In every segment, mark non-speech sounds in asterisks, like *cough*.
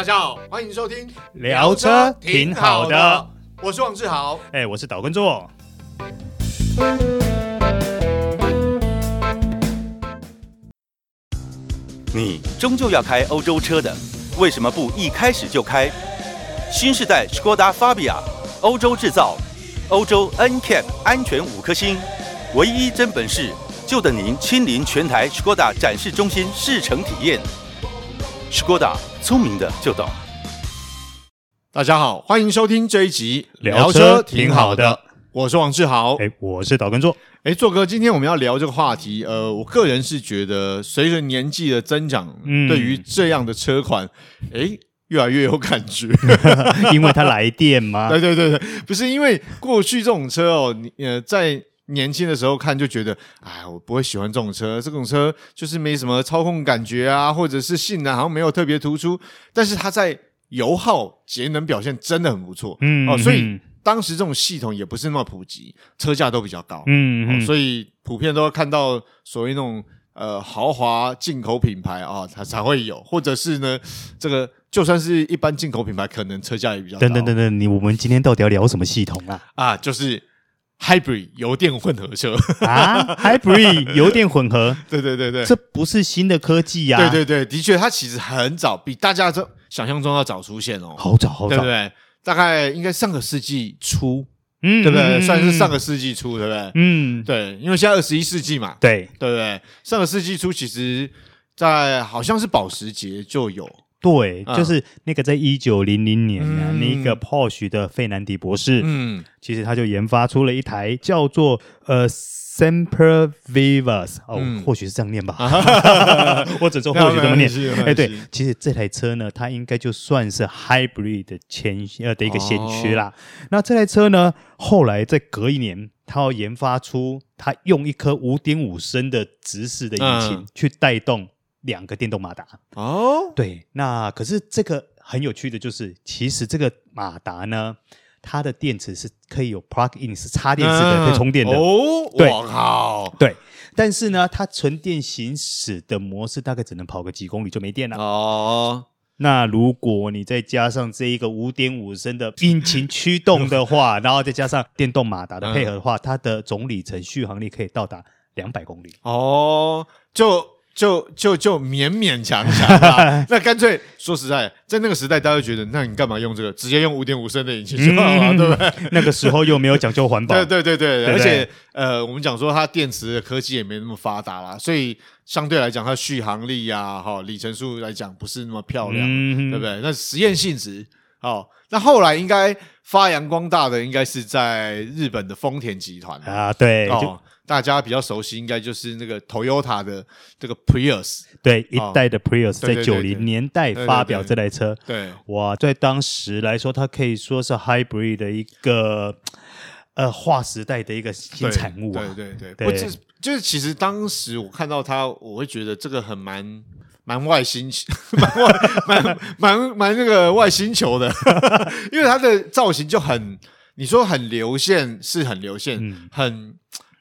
大家好，欢迎收听聊车挺好的，我是王志豪，哎，我是岛根座。你终究要开欧洲车的，为什么不一开始就开新世代 Skoda Fabia？欧洲制造，欧洲 NCAP 安全五颗星，唯一真本事，就等您亲临全台 Skoda 展示中心试乘体验。Skoda 聪明的就懂。大家好，欢迎收听这一集聊车挺好的，我是王志豪，哎，我是岛根座，哎，座哥，今天我们要聊这个话题，呃，我个人是觉得随着年纪的增长，嗯，对于这样的车款，哎，越来越有感觉，*laughs* 因为它来电吗？*laughs* 对对对对，不是因为过去这种车哦，你呃在。年轻的时候看就觉得，哎，我不会喜欢这种车，这种车就是没什么操控感觉啊，或者是性能好像没有特别突出，但是它在油耗、节能表现真的很不错，嗯，哦，所以当时这种系统也不是那么普及，车价都比较高，嗯，哦，所以普遍都会看到所谓那种呃豪华进口品牌啊，它才会有，或者是呢，这个就算是一般进口品牌，可能车价也比较。等等等等，你我们今天到底要聊什么系统啊？啊，就是。Hybrid 油电混合车啊，Hybrid *laughs* 油电混合，对对对对，这不是新的科技呀、啊。对对对，的确，它其实很早，比大家都想象中要早出现哦。好早好早，对不对？大概应该上个世纪初，嗯，对不对？算是上个世纪初，对不对？嗯，对，因为现在二十一世纪嘛，对对不对？上个世纪初，其实在好像是保时捷就有。对，就是那个在一九零零年啊，嗯、那个 Porsche 的费南迪博士，嗯，其实他就研发出了一台叫做呃 Sempervivus 哦，嗯、或许是这样念吧，或者 *laughs* 说或许这么念，哎，对，其实这台车呢，它应该就算是 Hybrid 的前呃的一个先驱啦。哦、那这台车呢，后来在隔一年，它要研发出它用一颗五点五升的直式的引擎去带动。两个电动马达。哦，对，那可是这个很有趣的就是，其实这个马达呢，它的电池是可以有 plug in，是插电式的，嗯、可以充电的。哦。对，哇靠，对，但是呢，它纯电行驶的模式大概只能跑个几公里就没电了。哦。那如果你再加上这一个五点五升的引擎驱动的话，*laughs* 然后再加上电动马达的配合的话，嗯、它的总里程续航力可以到达两百公里。哦，就。就就就勉勉强强啊，*laughs* 那干脆说实在，在那个时代，大家就觉得，那你干嘛用这个？直接用五点五升的引擎就好了，嗯、对不对？*laughs* 那个时候又没有讲究环保，对对对对，对对而且呃，我们讲说它电池的科技也没那么发达啦，所以相对来讲，它续航力呀、啊，哈，里程数来讲不是那么漂亮，嗯、对不对？那实验性质，哦，那后来应该发扬光大的，应该是在日本的丰田集团。啊，对。哦大家比较熟悉，应该就是那个 Toyota 的这个 Prius，对，一代的 Prius 在九零年代发表这台车，对，哇，在当时来说，它可以说是 Hybrid 的一个呃划时代的一个新产物啊，对对对，就是就是，其实当时我看到它，我会觉得这个很蛮蛮外星，*laughs* 蛮外蛮蛮蛮那个外星球的，*laughs* 因为它的造型就很，你说很流线是很流线，嗯、很。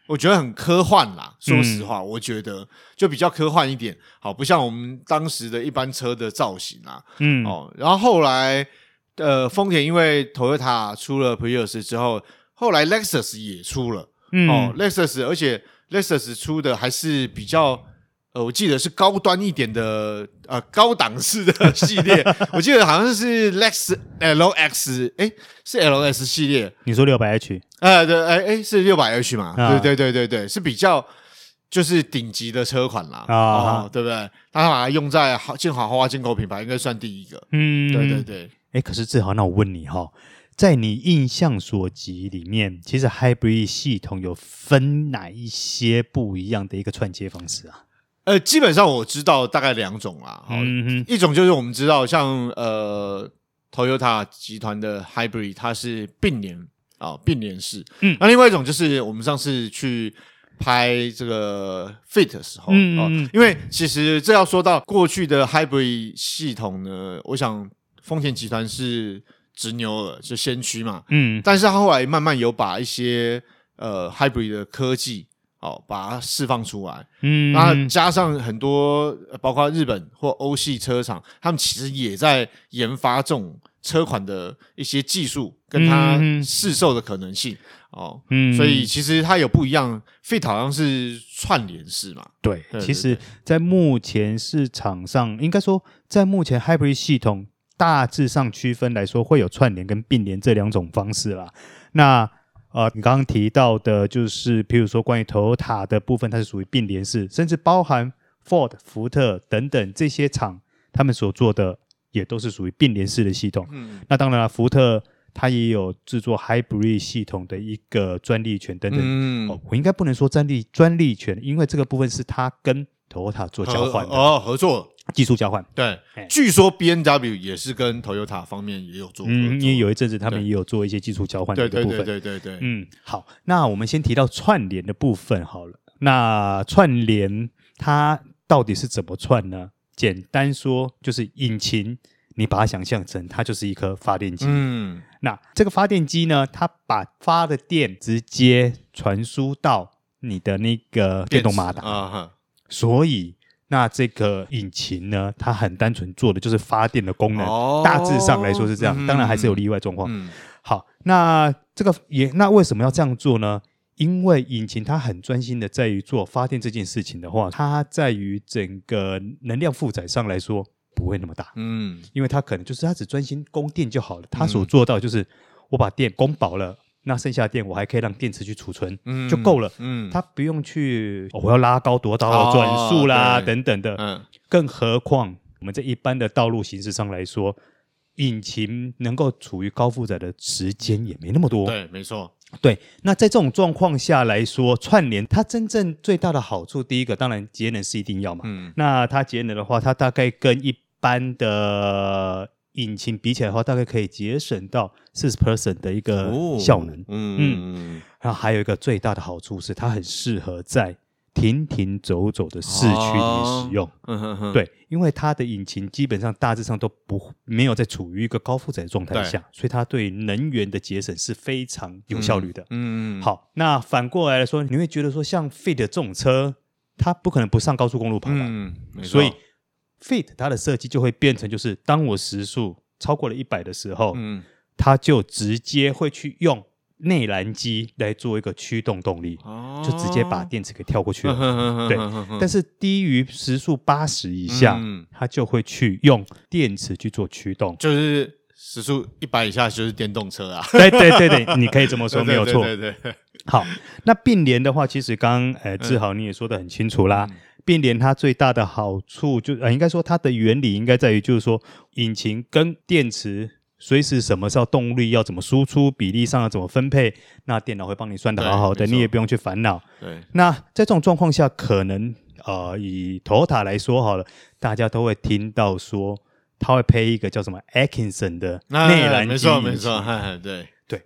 我觉得很科幻啦，说实话，嗯、我觉得就比较科幻一点，好，不像我们当时的一般车的造型啊，嗯，哦，然后后来，呃，丰田因为 Toyota 出了 Prius 之后，后来 Lexus 也出了，嗯，哦，Lexus，而且 Lexus 出的还是比较。呃，我记得是高端一点的，呃，高档式的系列。我记得好像是 Lex LX，哎，是 LS 系列。你说六百 H？呃，对，哎哎，是六百 H 嘛？啊、对对对对对，是比较就是顶级的车款啦，啊、哦，对不对？他把它用在好进好豪华进口品牌，应该算第一个。嗯，对对对。哎，可是志豪，那我问你哈，在你印象所及里面，其实 Hybrid 系统有分哪一些不一样的一个串接方式啊？呃，基本上我知道大概两种啦，嗯，一种就是我们知道像呃，Toyota 集团的 Hybrid，它是并联啊，并联式，嗯，那另外一种就是我们上次去拍这个 Fit 的时候，嗯嗯，因为其实这要说到过去的 Hybrid 系统呢，我想丰田集团是执牛耳，是先驱嘛，嗯，但是他后来慢慢有把一些呃 Hybrid 的科技。哦，把它释放出来。嗯，那加上很多包括日本或欧系车厂，他们其实也在研发这种车款的一些技术，跟它试售的可能性。哦，嗯，所以其实它有不一样，Fit 好像是串联式嘛。对，其实，在目前市场上，应该说，在目前 Hybrid 系统大致上区分来说，会有串联跟并联这两种方式啦。那呃，你刚刚提到的，就是譬如说关于 Toyota 的部分，它是属于并联式，甚至包含 Ford、福特等等这些厂，他们所做的也都是属于并联式的系统。嗯，那当然了，福特。它也有制作 Hybrid 系统的一个专利权等等。嗯，哦，我应该不能说专利专利权，因为这个部分是它跟 Toyota 做交换的哦，合作技术交换。对，据说 B N W 也是跟 Toyota 方面也有做，嗯，因为有一阵子他们也有做一些技术交换的部分。对对对对对对。嗯，好，那我们先提到串联的部分好了。那串联它到底是怎么串呢？简单说就是引擎。你把它想象成，它就是一颗发电机。嗯，那这个发电机呢，它把发的电直接传输到你的那个电动马达啊。所以，那这个引擎呢，它很单纯做的就是发电的功能。哦，大致上来说是这样，当然还是有例外状况。嗯，好，那这个也那为什么要这样做呢？因为引擎它很专心的在于做发电这件事情的话，它在于整个能量负载上来说。不会那么大，嗯，因为它可能就是它只专心供电就好了。它所做到就是我把电供饱了，那剩下的电我还可以让电池去储存，嗯，就够了，嗯，它不用去我要拉高多大的转速啦等等的，嗯，更何况我们在一般的道路形式上来说，引擎能够处于高负载的时间也没那么多，对，没错，对。那在这种状况下来说，串联它真正最大的好处，第一个当然节能是一定要嘛，嗯，那它节能的话，它大概跟一般的引擎比起来的话，大概可以节省到四十 percent 的一个效能。哦、嗯嗯，然后还有一个最大的好处是，它很适合在停停走走的市区里使用。哦嗯、哼哼对，因为它的引擎基本上大致上都不没有在处于一个高负载的状态下，所以它对能源的节省是非常有效率的。嗯嗯。好，那反过来来说，你会觉得说，像 Fit 这种车，它不可能不上高速公路跑吧？嗯，所以。Fit 它的设计就会变成，就是当我时速超过了一百的时候，嗯，它就直接会去用内燃机来做一个驱动动力，哦，就直接把电池给跳过去了，呵呵呵对。但是低于时速八十以下，嗯，它就会去用电池去做驱动，就是时速一百以下就是电动车啊。对对对对，你可以这么说，*laughs* 没有错。对对，对对。好，那并联的话，其实刚刚呃志豪你也说的很清楚啦。嗯并联它最大的好处就呃，应该说它的原理应该在于，就是说引擎跟电池随时什么时候动力要怎么输出，比例上要怎么分配，那电脑会帮你算的好好的，你也不用去烦恼。对，那在这种状况下，可能呃以 Toyota 来说好了，大家都会听到说，它会配一个叫什么 Atkinson 的内燃机，没错没错，对对。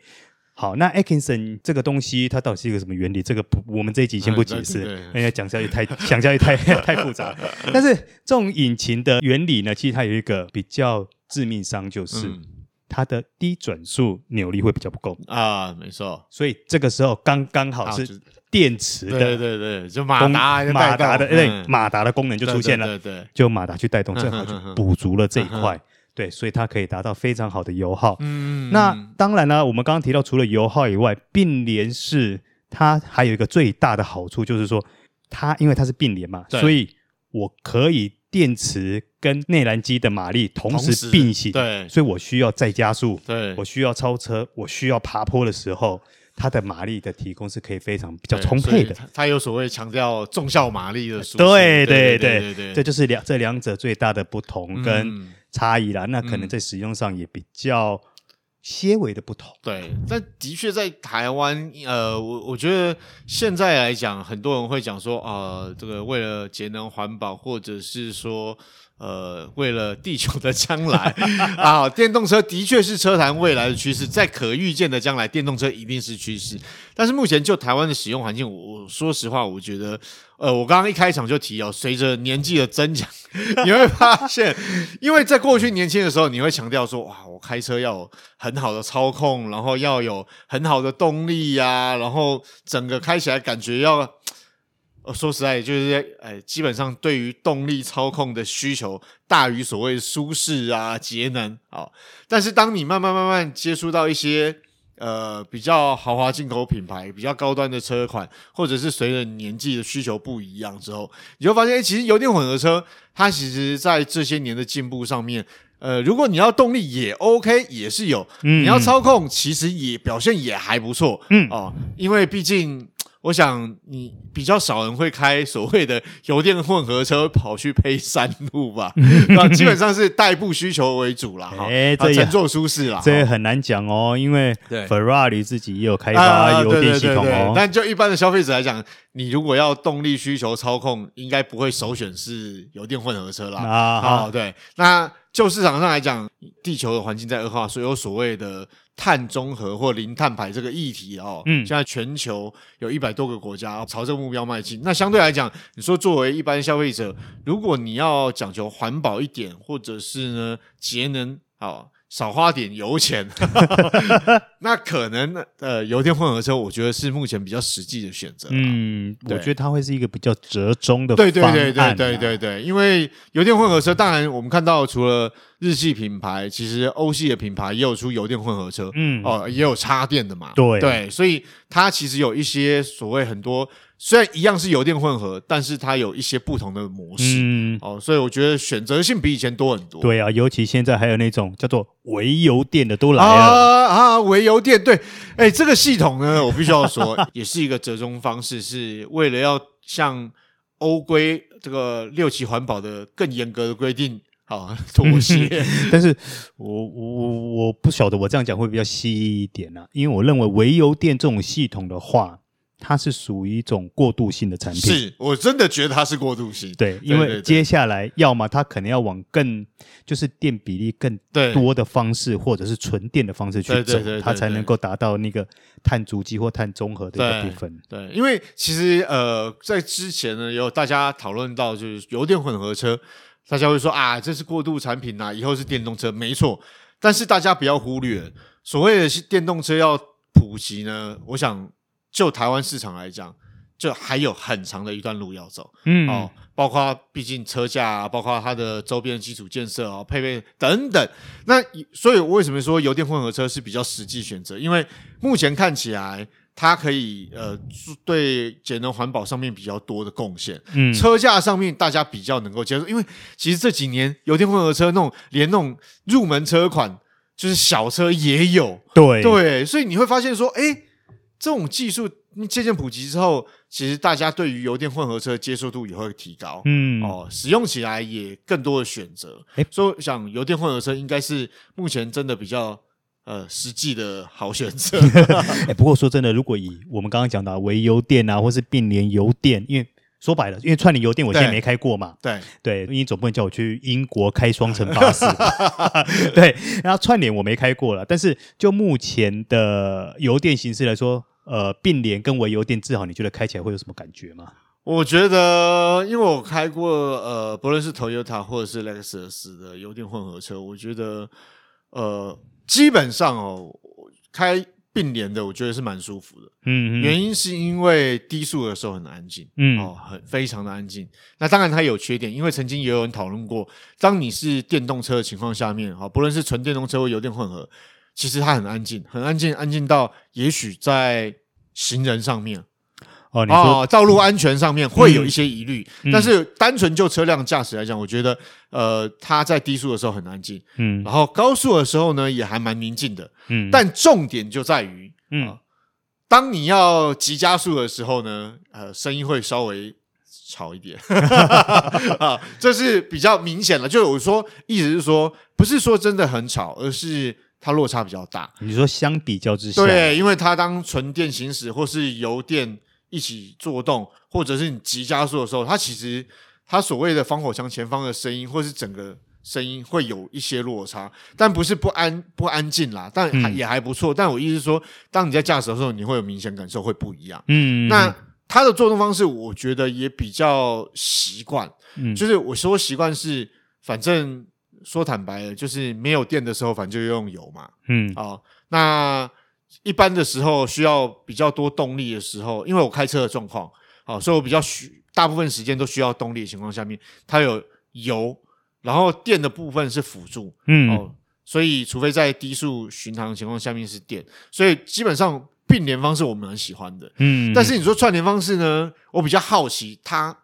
好，那 Atkinson 这个东西它到底是一个什么原理？这个不，我们这一集先不解释，因为讲下去太 *laughs* 讲下去太 *laughs* 太复杂。但是这种引擎的原理呢，其实它有一个比较致命伤，就是、嗯、它的低转速扭力会比较不够啊，没错。所以这个时候刚刚好是电池的，对对对，就马达马达的对马达的功能就出现了，对，对，对，对，就马达去带动，*laughs* 正好就补足了这一块。对，所以它可以达到非常好的油耗。嗯，那当然呢，我们刚刚提到，除了油耗以外，并联式它还有一个最大的好处，就是说它因为它是并联嘛，所以我可以电池跟内燃机的马力同时并行。对，所以我需要再加速，对，我需要超车，我需要爬坡的时候，它的马力的提供是可以非常比较充沛的。它有所谓强调重效马力的属性。对对对对对，这就是两这两者最大的不同跟。嗯差异啦，那可能在使用上也比较些微的不同。嗯、对，但的确在台湾，呃，我我觉得现在来讲，很多人会讲说，呃，这个为了节能环保，或者是说。呃，为了地球的将来 *laughs* 啊，电动车的确是车坛未来的趋势，在可预见的将来，电动车一定是趋势。但是目前就台湾的使用环境，我说实话，我觉得，呃，我刚刚一开场就提哦，随着年纪的增长，*laughs* 你会发现，因为在过去年轻的时候，你会强调说，哇，我开车要有很好的操控，然后要有很好的动力呀、然后整个开起来感觉要。呃，说实在，就是呃，基本上对于动力操控的需求大于所谓舒适啊、节能啊。但是当你慢慢慢慢接触到一些呃比较豪华进口品牌、比较高端的车款，或者是随着年纪的需求不一样之后，你就发现，哎，其实油电混合车它其实在这些年的进步上面，呃，如果你要动力也 OK，也是有，嗯，你要操控其实也表现也还不错，嗯哦，因为毕竟。我想你比较少人会开所谓的油电混合车跑去配山路吧？*laughs* 那基本上是代步需求为主啦。哎，这乘坐舒适啦，这也很难讲哦，因为 Ferrari 自己也有开发油电系统哦。但就一般的消费者来讲，你如果要动力需求操控，应该不会首选是油电混合车啦。啊，对。那就市场上来讲，地球的环境在恶化，所以有所谓的。碳中和或零碳排这个议题哦，嗯，现在全球有一百多个国家朝这个目标迈进。那相对来讲，你说作为一般消费者，如果你要讲求环保一点，或者是呢节能，好。少花点油钱，*laughs* 那可能呃，油电混合车，我觉得是目前比较实际的选择。嗯，我觉得它会是一个比较折中的对对对对对对对，因为油电混合车，当然我们看到除了日系品牌，其实欧系的品牌也有出油电混合车，嗯哦，也有插电的嘛。对对，所以它其实有一些所谓很多。虽然一样是油电混合，但是它有一些不同的模式，嗯，哦，所以我觉得选择性比以前多很多。对啊，尤其现在还有那种叫做微油电的都来了啊啊！微油电，对，哎，这个系统呢，我必须要说，*laughs* 也是一个折中方式，是为了要向欧规这个六期环保的更严格的规定啊妥协。*laughs* 但是我我我我不晓得我这样讲会比较细一点啊，因为我认为微油电这种系统的话。它是属于一种过渡性的产品，是我真的觉得它是过渡性。对，因为接下来要么它可能要往更就是电比例更多的方式，或者是纯电的方式去走，它才能够达到那个碳足迹或碳中和的一个部分。对，因为其实呃，在之前呢，有大家讨论到就是油电混合车，大家会说啊，这是过渡产品呐，以后是电动车，没错。但是大家不要忽略，所谓的电动车要普及呢，我想。就台湾市场来讲，就还有很长的一段路要走，嗯，哦，包括毕竟车价啊，包括它的周边的基础建设啊、配备等等。那所以为什么说油电混合车是比较实际选择？因为目前看起来它可以呃对节能环保上面比较多的贡献，嗯，车价上面大家比较能够接受。因为其实这几年油电混合车那种连那种入门车款就是小车也有，对对，所以你会发现说，哎。这种技术渐渐普及之后，其实大家对于油电混合车的接受度也会提高，嗯，哦，使用起来也更多的选择。诶，所以想油电混合车应该是目前真的比较呃实际的好选择。*laughs* 诶，不过说真的，如果以我们刚刚讲到为油电啊，或是并联油电，因为说白了，因为串联油电我现在没开过嘛，对对，因为你总不能叫我去英国开双层巴士，*laughs* 对，然后串联我没开过了，但是就目前的油电形式来说。呃，并联跟微油电，至少你觉得开起来会有什么感觉吗？我觉得，因为我开过呃，不论是 Toyota 或者是 Lexus 的油电混合车，我觉得呃，基本上哦，开并联的，我觉得是蛮舒服的。嗯，嗯，原因是因为低速的时候很安静，嗯，哦，很非常的安静。那当然它有缺点，因为曾经也有人讨论过，当你是电动车的情况下面，哈，不论是纯电动车或油电混合。其实它很安静，很安静，安静到也许在行人上面。哦，你说哦，道路安全上面会有一些疑虑，嗯、但是单纯就车辆驾驶来讲，我觉得呃，它在低速的时候很安静，嗯，然后高速的时候呢，也还蛮宁静的，嗯，但重点就在于，嗯、呃，当你要急加速的时候呢，呃，声音会稍微吵一点，*laughs* 啊，这是比较明显的。就我说，意思是说，不是说真的很吵，而是。它落差比较大。你说相比较之下，对，因为它当纯电行驶或是油电一起作动，或者是你急加速的时候，它其实它所谓的防火墙前方的声音，或是整个声音会有一些落差，但不是不安不安静啦，但还也还不错。嗯、但我意思是说，当你在驾驶的时候，你会有明显感受会不一样。嗯，那它的作动方式，我觉得也比较习惯。嗯，就是我说习惯是，反正。说坦白了，就是没有电的时候，反正就用油嘛。嗯，哦，那一般的时候需要比较多动力的时候，因为我开车的状况，好，所以我比较需大部分时间都需要动力的情况下面，它有油，然后电的部分是辅助，嗯，哦，所以除非在低速巡航的情况下面是电，所以基本上并联方式我们很喜欢的，嗯，但是你说串联方式呢，我比较好奇它，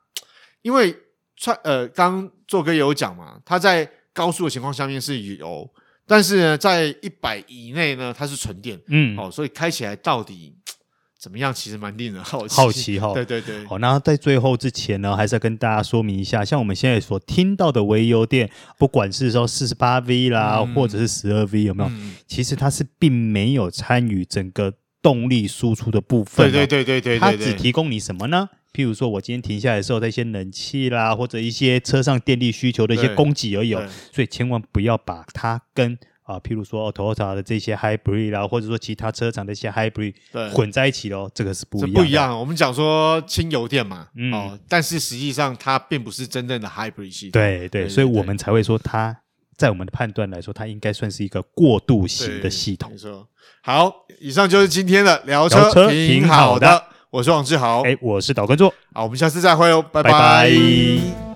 因为串呃，刚刚做哥也有讲嘛，他在高速的情况下面是油。但是呢，在一百以内呢，它是纯电，嗯，哦，所以开起来到底 *tsk* 怎么样，其实蛮令人好奇。好奇哈，*laughs* 对对对。好，那在最后之前呢，还是要跟大家说明一下，像我们现在所听到的微油电，不管是说四十八 V 啦，嗯、或者是十二 V，有没有？嗯、其实它是并没有参与整个动力输出的部分。对对对对对，它只提供你什么呢？譬如说，我今天停下来的时候，一些冷气啦，或者一些车上电力需求的一些供给而已。所以千万不要把它跟啊，譬如说 Toyota 的这些 Hybrid 啦，或者说其他车厂的一些 Hybrid 混在一起喽，这个是不一样。不一样。我们讲说轻油电嘛，嗯、哦，但是实际上它并不是真正的 Hybrid 系统。对对，所以我们才会说它在我们的判断来说，它应该算是一个过渡型的系统。没错。好，以上就是今天的聊车，车挺好的。我是王志豪，哎，我是导观众，好，我们下次再会哦，拜拜。拜拜。